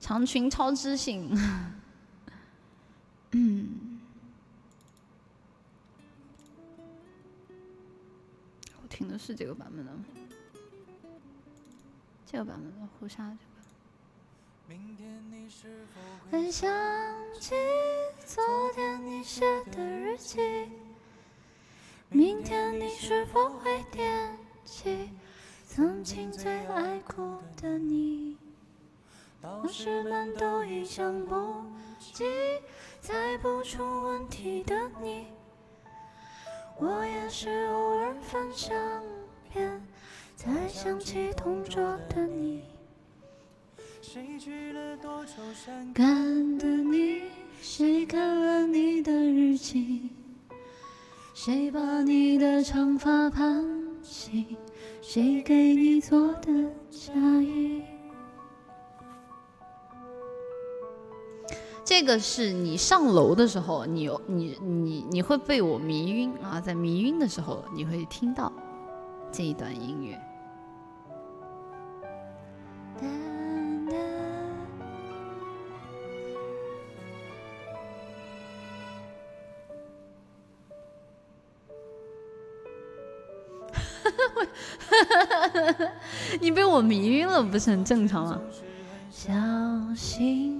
长裙超知性。嗯，我听的是这个版本的，这个版本的胡沙这个。很想起昨天你写的日记，明天你是否会惦记曾经最爱哭的？事们都已想不起，猜不出问题的你，我也是偶尔翻相片，才想起同桌的你。谁去了多愁善感的你？谁看了你的日记？谁把你的长发盘起？谁给你做的嫁衣？这个是你上楼的时候，你你你你会被我迷晕啊，在迷晕的时候，你会听到这一段音乐。你被我迷晕了，不是很正常吗？小心。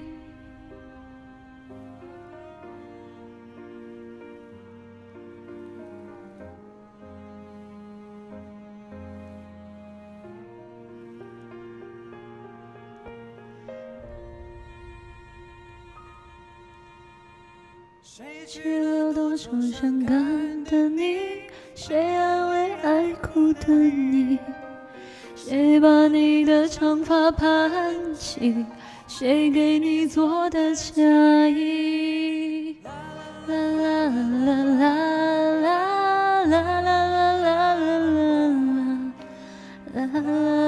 谁去了多少伤感的你？谁安慰爱哭的你？谁把你的长发盘起？谁给你做的嫁衣？啦啦啦啦啦啦啦啦啦啦啦啦啦。